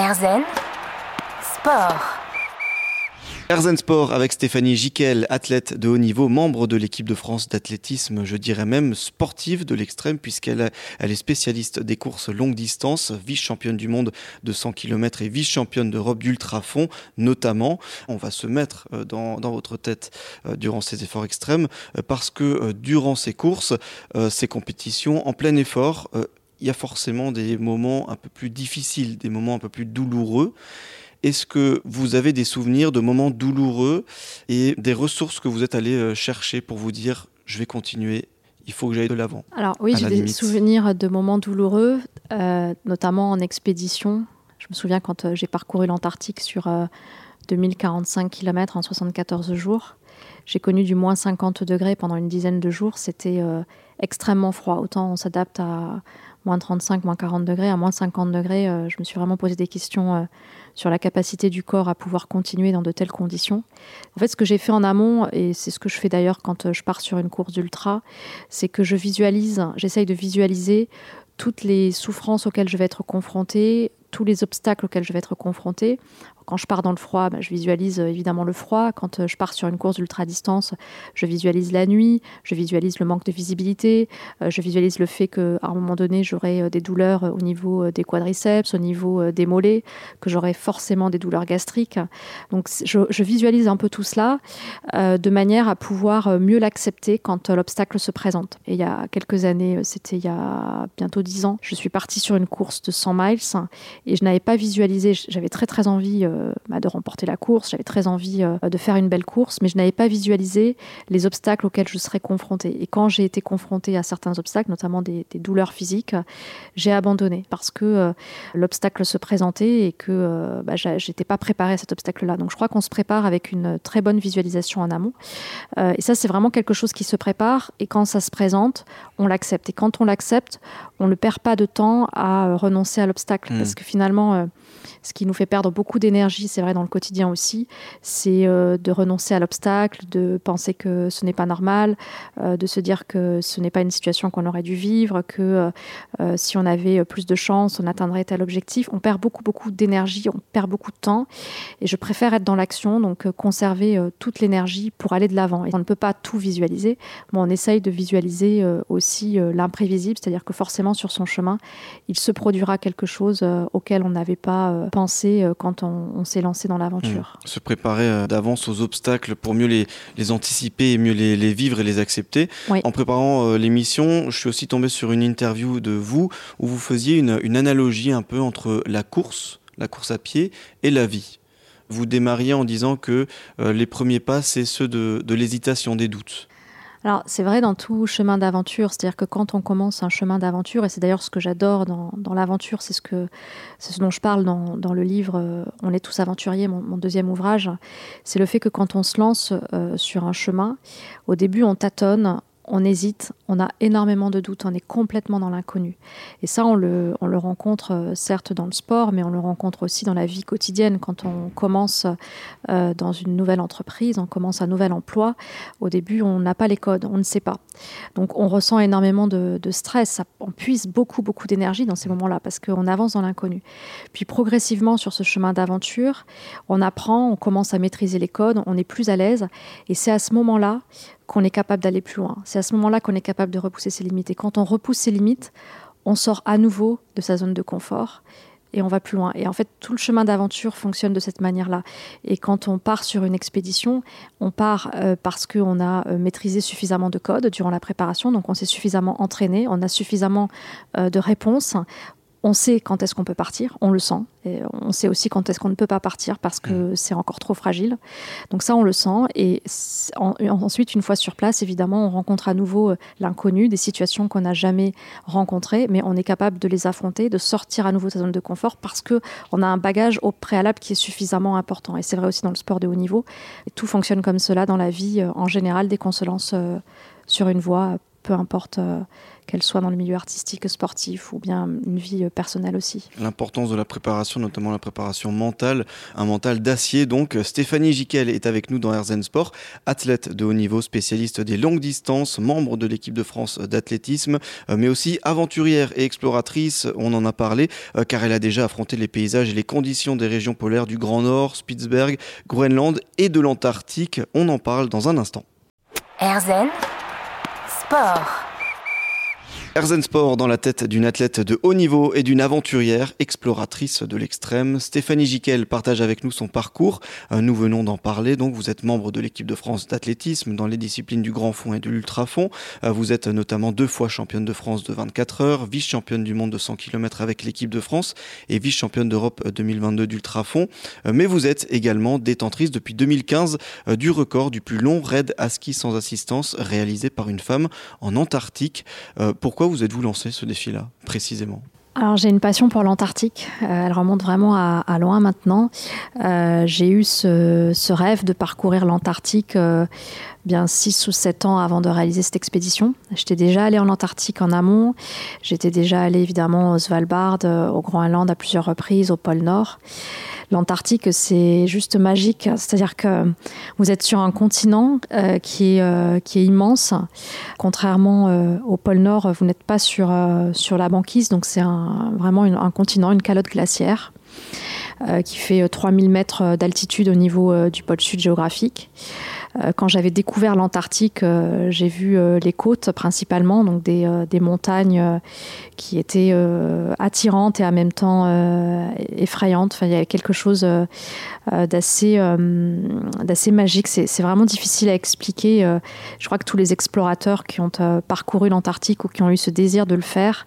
Erzen Sport. Erzen Sport avec Stéphanie Jiquel, athlète de haut niveau, membre de l'équipe de France d'athlétisme, je dirais même sportive de l'extrême, puisqu'elle elle est spécialiste des courses longue distance, vice-championne du monde de 100 km et vice-championne d'Europe d'ultra-fond notamment. On va se mettre euh, dans, dans votre tête euh, durant ces efforts extrêmes, euh, parce que durant ces courses, ces compétitions, en plein effort, il y a forcément des moments un peu plus difficiles, des moments un peu plus douloureux. Est-ce que vous avez des souvenirs de moments douloureux et des ressources que vous êtes allé euh, chercher pour vous dire je vais continuer il faut que j'aille de l'avant? Alors oui, j'ai des souvenirs de moments douloureux, euh, notamment en expédition. Je me souviens quand euh, j'ai parcouru l'Antarctique sur 2045 km en 74 jours. J'ai connu du moins 50 degrés pendant une dizaine de jours. C'était extrêmement froid. Autant on s'adapte à moins 35, moins 40 degrés, à moins 50 degrés, euh, je me suis vraiment posé des questions euh, sur la capacité du corps à pouvoir continuer dans de telles conditions. En fait, ce que j'ai fait en amont, et c'est ce que je fais d'ailleurs quand euh, je pars sur une course d'ultra, c'est que je visualise, j'essaye de visualiser toutes les souffrances auxquelles je vais être confrontée, tous les obstacles auxquels je vais être confrontée quand je pars dans le froid, bah, je visualise euh, évidemment le froid. Quand euh, je pars sur une course d'ultra distance, je visualise la nuit, je visualise le manque de visibilité, euh, je visualise le fait qu'à un moment donné, j'aurai des douleurs au niveau des quadriceps, au niveau des mollets, que j'aurai forcément des douleurs gastriques. Donc je, visualise un peu tout cela de manière à pouvoir mieux l'accepter quand l'obstacle se présente. Et il y a quelques années, c'était il y a bientôt dix ans, je suis partie sur une course de 100 miles et je n'avais pas visualisé, j'avais très très envie bah, de remporter la course. J'avais très envie euh, de faire une belle course, mais je n'avais pas visualisé les obstacles auxquels je serais confrontée. Et quand j'ai été confrontée à certains obstacles, notamment des, douleurs physiques, j'ai abandonné parce que euh, l'obstacle se présentait et que euh, bah, j'étais pas préparée à cet obstacle-là. Donc je crois qu'on se prépare avec une très bonne visualisation en amont. et ça, c'est vraiment quelque chose qui se prépare. Et quand ça se présente, on l'accepte. Et quand on l'accepte, on ne perd pas de temps à renoncer à l'obstacle. Mmh. Parce que finalement, ce qui nous fait perdre beaucoup d'énergie, c'est vrai dans le quotidien aussi, c'est euh, de renoncer à l'obstacle, de penser que ce n'est pas normal, euh, de se dire que ce n'est pas une situation qu'on aurait dû vivre, que euh, si on avait plus de chance, on atteindrait tel objectif. On perd beaucoup, beaucoup d'énergie, on perd beaucoup de temps. Et je préfère être dans l'action, donc conserver toute l'énergie pour aller de l'avant. Et on ne peut pas tout visualiser, mais on essaye de visualiser aussi l'imprévisible, c'est-à-dire que forcément sur son chemin, il se produira quelque chose auquel on n'avait pas penser euh, quand on, s'est lancé dans l'aventure. Mmh. Se préparer euh, d'avance aux obstacles pour mieux les, les anticiper et mieux les, les, vivre et les accepter. En préparant euh, l'émission, je suis aussi tombé sur une interview de vous où vous faisiez une, une analogie un peu entre la course, la course à pied et la vie vous démarriez en disant que les premiers pas, c'est ceux de, de l'hésitation, des doutes. Alors c'est vrai dans tout chemin d'aventure, c'est-à-dire que quand on commence un chemin d'aventure, et c'est d'ailleurs ce que j'adore dans, l'aventure, c'est ce, ce dont je parle dans, le livre euh, On est tous aventuriers, mon, deuxième ouvrage, c'est le fait que quand on se lance euh, sur un chemin, au début on tâtonne, on hésite, on a énormément de doutes, on est complètement dans l'inconnu. Et ça, on le, on le rencontre euh, certes dans le sport, mais on le rencontre aussi dans la vie quotidienne. Quand on commence euh, dans une nouvelle entreprise, on commence un nouvel emploi, au début, on n'a pas les codes, on ne sait pas. Donc on ressent énormément de, stress, on puise beaucoup, beaucoup d'énergie dans ces moments-là, parce qu'on avance dans l'inconnu. Puis progressivement, sur ce chemin d'aventure, on apprend, on commence à maîtriser les codes, on est plus à l'aise, et c'est à ce moment-là qu'on est capable d'aller plus loin. C'est à ce moment-là qu'on est capable de repousser ses limites. Et quand on repousse ses limites, on sort à nouveau de sa zone de confort et on va plus loin. Et en fait, tout le chemin d'aventure fonctionne de cette manière-là. Et quand on part sur une expédition, on part euh, parce qu'on a euh, maîtrisé suffisamment de codes durant la préparation, donc on s'est suffisamment entraîné, on a suffisamment euh, de réponses, on sait quand est-ce qu'on peut partir, on le sent. Et on sait aussi quand est-ce qu'on ne peut pas partir parce que mm. c'est encore trop fragile. Donc ça, on le sent. Et ensuite, une fois sur place, évidemment, on rencontre à nouveau euh, l'inconnu, des situations qu'on n'a jamais rencontrées, mais on est capable de les affronter, de sortir à nouveau de sa zone de confort parce que on a un bagage au préalable qui est suffisamment important. Et c'est vrai aussi dans le sport de haut niveau. tout fonctionne comme cela dans la vie euh, en général dès qu'on se lance euh, sur une voie peu importe qu'elle soit dans le milieu artistique, sportif ou bien une vie personnelle aussi. L'importance de la préparation, notamment la préparation mentale, un mental d'acier. Donc, Stéphanie Jiquel est avec nous dans Herzen Sport, athlète de haut niveau, spécialiste des longues distances, membre de l'équipe de France d'athlétisme, euh, mais aussi aventurière et exploratrice. On en a parlé euh, car elle a déjà affronté les paysages et les conditions des régions polaires du Grand Nord, Spitzberg, Groenland et de l'Antarctique. On en parle dans un instant. Herzen Sport. Herzen Sport dans la tête d'une athlète de haut niveau et d'une aventurière exploratrice de l'extrême. Stéphanie Jiquel partage avec nous son parcours. Euh, nous venons d'en parler. Donc, vous êtes membre de l'équipe de France d'athlétisme dans les disciplines du grand fond et de l'ultra fond. Euh, vous êtes notamment deux fois championne de France de 24 heures, vice-championne du monde de 100 km avec l'équipe de France et vice-championne d'Europe 2022 d'ultra fond. Euh, mais vous êtes également détentrice depuis 2015 du record du plus long raid à ski sans assistance réalisé par une femme en Antarctique. Pourquoi vous êtes-vous lancé ce défi-là, précisément? Alors j'ai une passion pour l'Antarctique, euh, elle remonte vraiment à, loin maintenant. Euh, j'ai eu ce, rêve de parcourir l'Antarctique euh, bien 6 ou 7 ans avant de réaliser cette expédition. J'étais déjà allée en Antarctique en amont, j'étais déjà allée évidemment au Svalbard, au Groenland à plusieurs reprises, au pôle Nord l'Antarctique, c'est juste magique. C'est-à-dire que vous êtes sur un continent euh, qui, est, euh, qui est immense. Contrairement euh, au pôle Nord, vous n'êtes pas sur, sur la banquise, donc c'est vraiment un continent, une calotte glaciaire. qui fait 3000 mètres d'altitude au niveau du pôle sud géographique. Euh, quand j'avais découvert l'Antarctique, euh, j'ai vu euh, les côtes principalement, donc des, des montagnes qui étaient attirantes et en même temps effrayantes. Enfin, il y avait quelque chose d'assez d'assez magique. C'est vraiment difficile à expliquer. je crois que tous les explorateurs qui ont parcouru l'Antarctique ou qui ont eu ce désir de le faire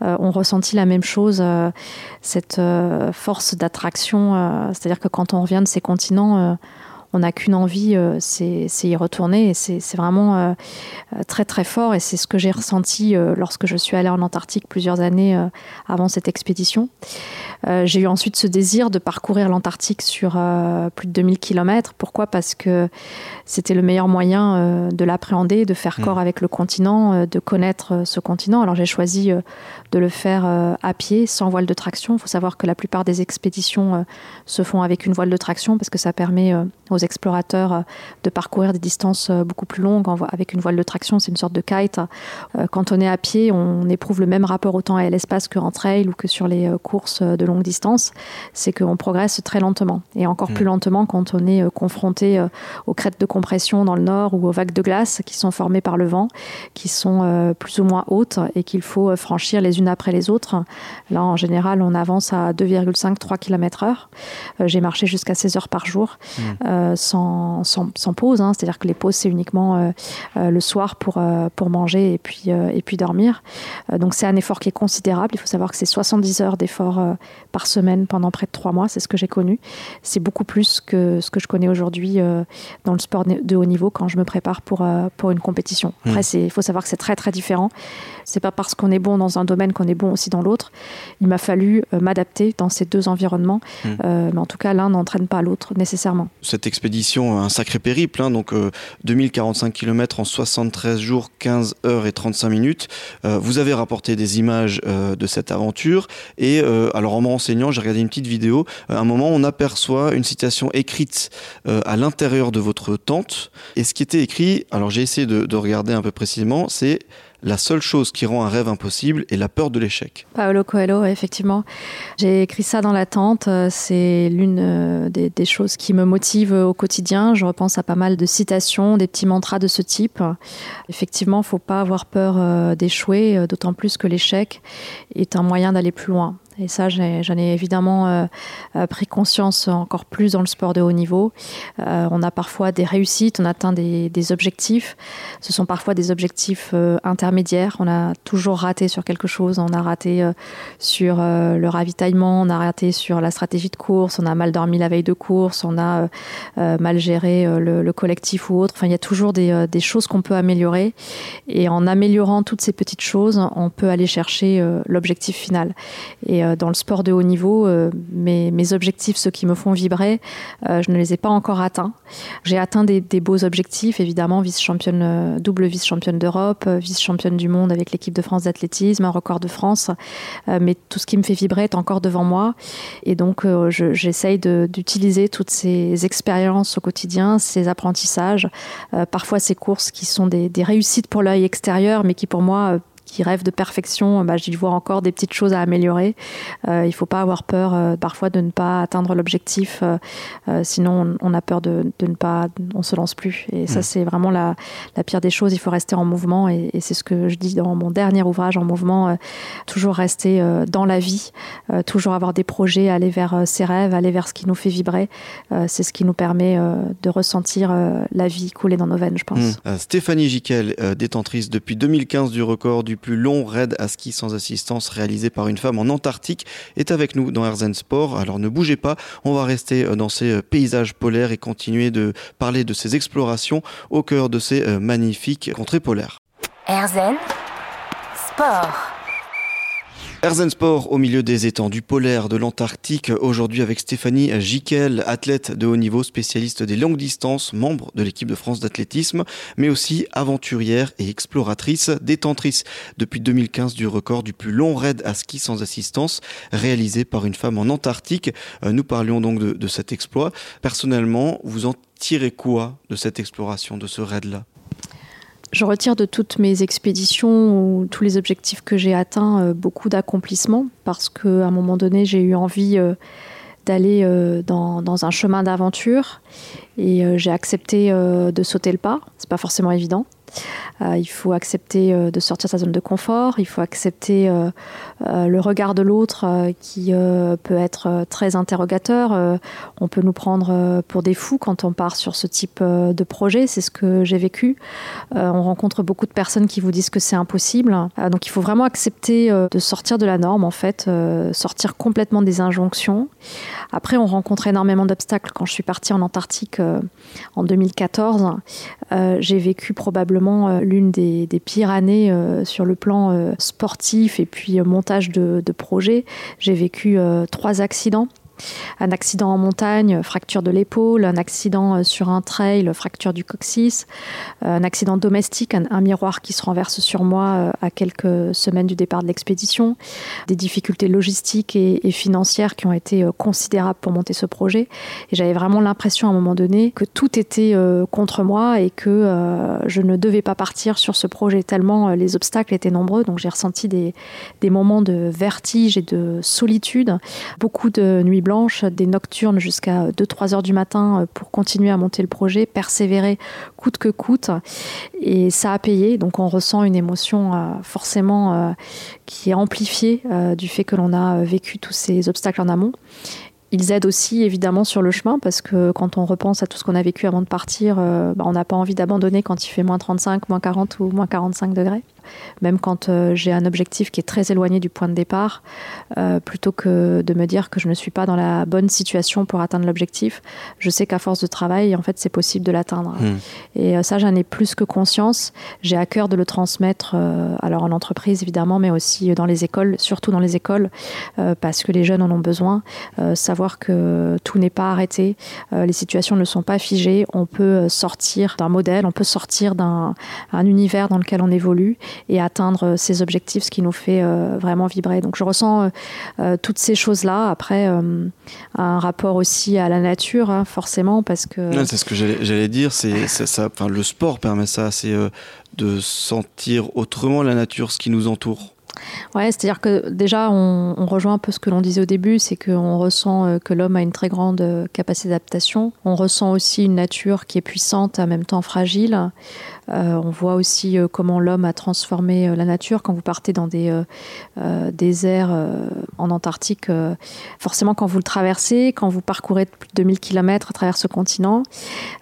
ont ressenti la même chose, cette force d'attraction. C'est-à-dire que quand on revient de ces continents, on n'a qu'une envie, euh, c'est y retourner. Et c'est vraiment euh, euh, très très fort. Et c'est ce que j'ai ressenti lorsque je suis allée en Antarctique plusieurs années avant cette expédition. j'ai eu ensuite ce désir de parcourir l'Antarctique sur plus de 2000 km. Pourquoi? Parce que c'était le meilleur moyen de l'appréhender, de faire mmh. corps avec le continent, de connaître ce continent. Alors j'ai choisi de le faire à pied, sans voile de traction. Il faut savoir que la plupart des expéditions se font avec une voile de traction parce que ça permet aux explorateurs euh, de parcourir des distances euh, beaucoup plus longues avec une voile de traction. C'est une sorte de kite. Euh, quand on est à pied, on éprouve le même rapport au temps et à l'espace qu'en trail ou que sur les courses de longue distance. C'est qu'on progresse très lentement et encore plus hmm. lentement quand on est confronté aux crêtes de compression dans le nord ou aux vagues de glace qui sont formées par le vent, qui sont plus ou moins hautes et qu'il faut franchir les unes après les autres. Là, en général, on avance à 2,5-3 km heure. J'ai marché jusqu'à 16 heures par jour. Hmm. Euh, sans, sans, pause. Hein. C'est-à-dire que les pauses, c'est uniquement euh, euh, le soir pour, pour manger et puis, et puis dormir. donc c'est un effort qui est considérable. Il faut savoir que c'est 70 heures d'effort par semaine pendant près de trois mois. C'est ce que j'ai connu. C'est beaucoup plus que ce que je connais aujourd'hui dans le sport de haut niveau quand je me prépare pour, pour une compétition. Mmh. Après, il faut savoir que c'est très très différent. C'est pas parce qu'on est bon dans un domaine qu'on est bon aussi dans l'autre. Il m'a fallu m'adapter dans ces deux environnements. Mmh. mais en tout cas, l'un n'entraîne pas l'autre nécessairement. Cette expédition, un sacré périple, hein, donc 2045 euh, km en 73 jours, 15 heures et 35 minutes. Euh, vous avez rapporté des images euh, de cette aventure et alors en me renseignant, j'ai regardé une petite vidéo. À un moment, on aperçoit une citation écrite à l'intérieur de votre tente et ce qui était écrit, alors j'ai essayé de regarder un peu précisément, c'est la seule chose qui rend un rêve impossible est la peur de l'échec. Paolo Coelho, effectivement. J'ai écrit ça dans la tente. Euh, c'est l'une euh, des, choses qui me motive au quotidien. Je repense à pas mal de citations, des petits mantras de ce type. Effectivement, il ne faut pas avoir peur euh, d'échouer, d'autant plus que l'échec est un moyen d'aller plus loin. Et ça, j'en ai, évidemment euh, euh, pris conscience encore plus dans le sport de haut niveau. Euh, on a parfois des réussites, on atteint des, objectifs. Ce sont parfois des objectifs intermédiaires. On a toujours raté sur quelque chose. On a raté sur le ravitaillement, on a raté sur la stratégie de course, on a mal dormi la veille de course, on a mal géré le, collectif ou autre. Enfin, il y a toujours des, des choses qu'on peut améliorer. Et en améliorant toutes ces petites choses, on peut aller chercher l'objectif final. Et euh, dans le sport de haut niveau, euh, mes, objectifs, ceux qui me font vibrer, euh, je ne les ai pas encore atteints. J'ai atteint des, beaux objectifs, évidemment, double vice-championne d'Europe, vice-championne du monde avec l'équipe de France d'athlétisme, un record de France. mais tout ce qui me fait vibrer est encore devant moi. Et donc, j'essaye d'utiliser toutes ces expériences au quotidien, ces apprentissages, parfois ces courses qui sont des réussites pour l'œil extérieur, mais qui pour moi qui rêve de perfection, bah, j'y vois encore des petites choses à améliorer. Euh, il ne faut pas avoir peur euh, parfois de ne pas atteindre l'objectif, euh, euh sinon on, on, a peur de, de, ne pas, on se lance plus. Et ça, mmh. c'est vraiment la, la, pire des choses. Il faut rester en mouvement, et, et c'est ce que je dis dans mon dernier ouvrage, en mouvement, euh, toujours rester euh, dans la vie, toujours avoir des projets, aller vers ses rêves, aller vers ce qui nous fait vibrer. c'est ce qui nous permet de ressentir la vie couler dans nos veines, je pense. Mmh. Stéphanie Giquel, détentrice depuis 2015 du record du plus long raid à ski sans assistance réalisé par une femme en Antarctique est avec nous dans Herzen Sport. Alors ne bougez pas, on va rester euh, dans ces euh, paysages polaires et continuer de parler de ces explorations au cœur de ces euh, magnifiques contrées polaires. Herzen Sport. Herzen Sport au milieu des étendues polaires de l'Antarctique, aujourd'hui avec Stéphanie Giquel, athlète de haut niveau, spécialiste des longues distances, membre de l'équipe de France d'athlétisme, mais aussi aventurière et exploratrice, détentrice depuis 2015 du record du plus long raid à ski sans assistance réalisé par une femme en Antarctique. Euh, nous parlions donc de cet exploit. Personnellement, vous en tirez quoi de cette exploration, de ce raid-là? Je retire de toutes mes expéditions ou tous les objectifs que j'ai atteints euh, beaucoup d'accomplissements parce qu'à un moment donné, j'ai eu envie euh, d'aller euh, dans, dans, un chemin d'aventure et j'ai accepté de sauter le pas. C'est pas forcément évident. Euh, il faut accepter euh, de sortir sa zone de confort, il faut accepter euh, le regard de l'autre qui peut être très interrogateur. On peut nous prendre pour des fous quand on part sur ce type de projet, c'est ce que j'ai vécu. On rencontre beaucoup de personnes qui vous disent que c'est impossible. Donc il faut vraiment accepter de sortir de la norme en fait, sortir complètement des injonctions. Après on rencontre énormément d'obstacles quand je suis partie en Antarctique en 2014. Euh, j'ai vécu probablement euh, l'une des, pires années euh, sur le plan euh, sportif et puis montage de, projets. J'ai vécu trois accidents un accident en montagne, fracture de l'épaule, un accident euh, sur un trail, fracture du coccyx, euh, un accident domestique, un, miroir qui se renverse sur moi euh, à quelques semaines du départ de l'expédition, des difficultés logistiques et, et financières qui ont été considérables pour monter ce projet. Et j'avais vraiment l'impression à un moment donné que tout était contre moi et que je ne devais pas partir sur ce projet tellement les obstacles étaient nombreux. Donc j'ai ressenti des, des moments de vertige et de solitude, beaucoup de nuits des nocturnes jusqu'à 2-3 heures du matin euh, pour continuer à monter le projet, persévérer coûte que coûte. Et ça a payé, donc on ressent une émotion euh, forcément euh, qui est amplifiée du fait que l'on a vécu tous ces obstacles en amont. Ils aident aussi évidemment sur le chemin parce que quand on repense à tout ce qu'on a vécu avant de partir, bah, on n'a pas envie d'abandonner quand il fait moins 35, moins 40 ou moins 45 degrés. Même quand euh, j'ai un objectif qui est très éloigné du point de départ, euh, plutôt que de me dire que je ne suis pas dans la bonne situation pour atteindre l'objectif, je sais qu'à force de travail, en fait, c'est possible de l'atteindre. Mmh. Et euh, ça, j'en ai plus que conscience. J'ai à cœur de le transmettre, alors en entreprise évidemment, mais aussi dans les écoles, surtout dans les écoles, parce que les jeunes en ont besoin. Savoir que tout n'est pas arrêté, les situations ne sont pas figées, on peut sortir d'un modèle, on peut sortir d'un univers dans lequel on évolue et atteindre ses objectifs, ce qui nous fait euh, vraiment vibrer. Donc je ressens euh, euh, toutes ces choses-là. Après, euh, un rapport aussi à la nature, hein, forcément, parce que... C'est ce que j'allais dire, c'est ça, enfin, le sport permet ça, c'est euh, de sentir autrement la nature, ce qui nous entoure. Ouais, c'est-à-dire que déjà, on, on rejoint un peu ce que l'on disait au début, c'est qu'on ressent euh, que l'homme a une très grande euh, capacité d'adaptation. On ressent aussi une nature qui est puissante, en même temps fragile. Euh, on voit aussi euh, comment l'homme a transformé euh, la nature. Quand vous partez dans des déserts en Antarctique, forcément, quand vous le traversez, quand vous parcourez plus de 2000 km à travers ce continent,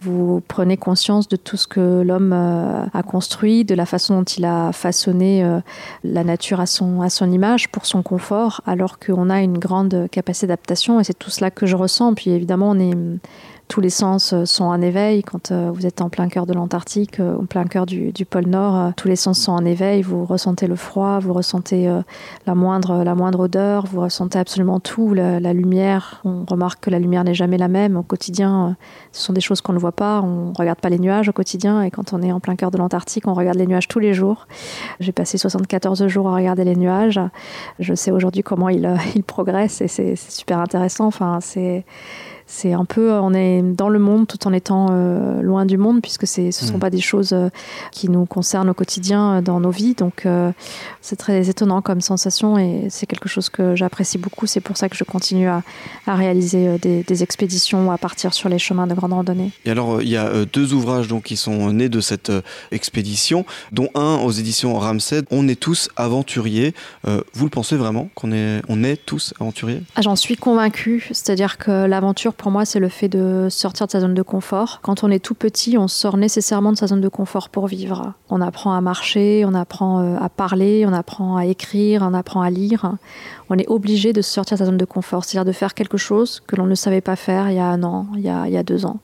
vous prenez conscience de tout ce que l'homme a construit, de la façon dont il a façonné la nature à son, à son image pour son confort, alors qu'on a une grande capacité d'adaptation et c'est tout cela que je ressens. Puis évidemment, on est tous les sens sont en éveil. Quand vous êtes en plein cœur de l'Antarctique, en plein cœur du, pôle Nord, tous les sens sont en éveil. Vous ressentez le froid, vous ressentez la moindre, odeur, vous ressentez absolument tout, la, la lumière. On remarque que la lumière n'est jamais la même au quotidien. Ce sont des choses qu'on ne voit pas. On ne regarde pas les nuages au quotidien. Et quand on est en plein cœur de l'Antarctique, on regarde les nuages tous les jours. J'ai passé 74 jours à regarder les nuages. Je sais aujourd'hui comment ils, ils progressent et c'est super intéressant. Enfin, c'est c'est un peu, on est dans le monde tout en étant euh, loin du monde, puisque ce ne sont mm. pas des choses euh, qui nous concernent au quotidien euh, dans nos vies. Donc c'est très étonnant comme sensation et c'est quelque chose que j'apprécie beaucoup. C'est pour ça que je continue à, réaliser des, expéditions, à partir sur les chemins de grande randonnée. Et alors, il y a deux ouvrages donc, qui sont nés de cette expédition, dont un aux éditions Ramsed. On est tous aventuriers. vous le pensez vraiment qu'on est, on est tous aventuriers? Ah, J'en suis convaincue. C'est-à-dire que l'aventure pour moi, c'est le fait de sortir de sa zone de confort. Quand on est tout petit, on sort nécessairement de sa zone de confort pour vivre. On apprend à marcher, on apprend euh, à parler, on apprend à écrire, on apprend à lire. On est obligé de sortir de sa zone de confort, c'est-à-dire de faire quelque chose que l'on ne savait pas faire il y a un an, il y a, deux ans.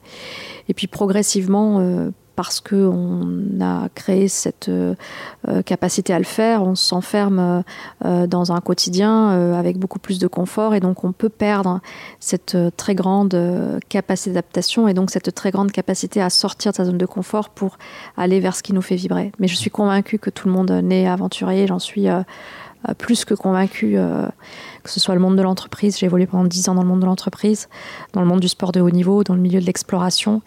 Et puis progressivement, euh, parce qu'on a créé cette euh, capacité à le faire, on s'enferme euh, dans un quotidien euh, avec beaucoup plus de confort et donc on peut perdre cette très grande capacité d'adaptation et donc cette très grande capacité à sortir de sa zone de confort pour aller vers ce qui nous fait vibrer. Mais je suis convaincue que tout le monde naît aventurier, j'en suis plus que convaincue que ce soit le monde de l'entreprise. J'ai évolué pendant 10 ans dans le monde de l'entreprise, dans le monde du sport de haut niveau, dans le milieu de l'exploration.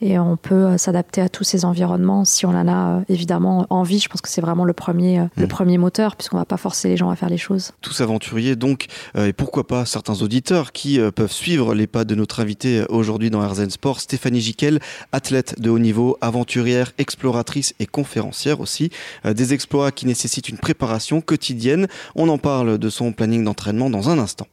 Et on peut euh, s'adapter à tous ces environnements si on en a euh, évidemment envie. Je pense que c'est vraiment le premier, euh, le mm. premier moteur, puisqu'on ne va pas forcer les gens à faire les choses. Tous aventuriers, donc, et pourquoi pas certains auditeurs qui peuvent suivre les pas de notre invité aujourd'hui dans RZN Sport, Stéphanie Jiquel, athlète de haut niveau, aventurière, exploratrice et conférencière aussi. des exploits qui nécessitent une préparation quotidienne. On en parle de son planning d'entraînement dans un instant.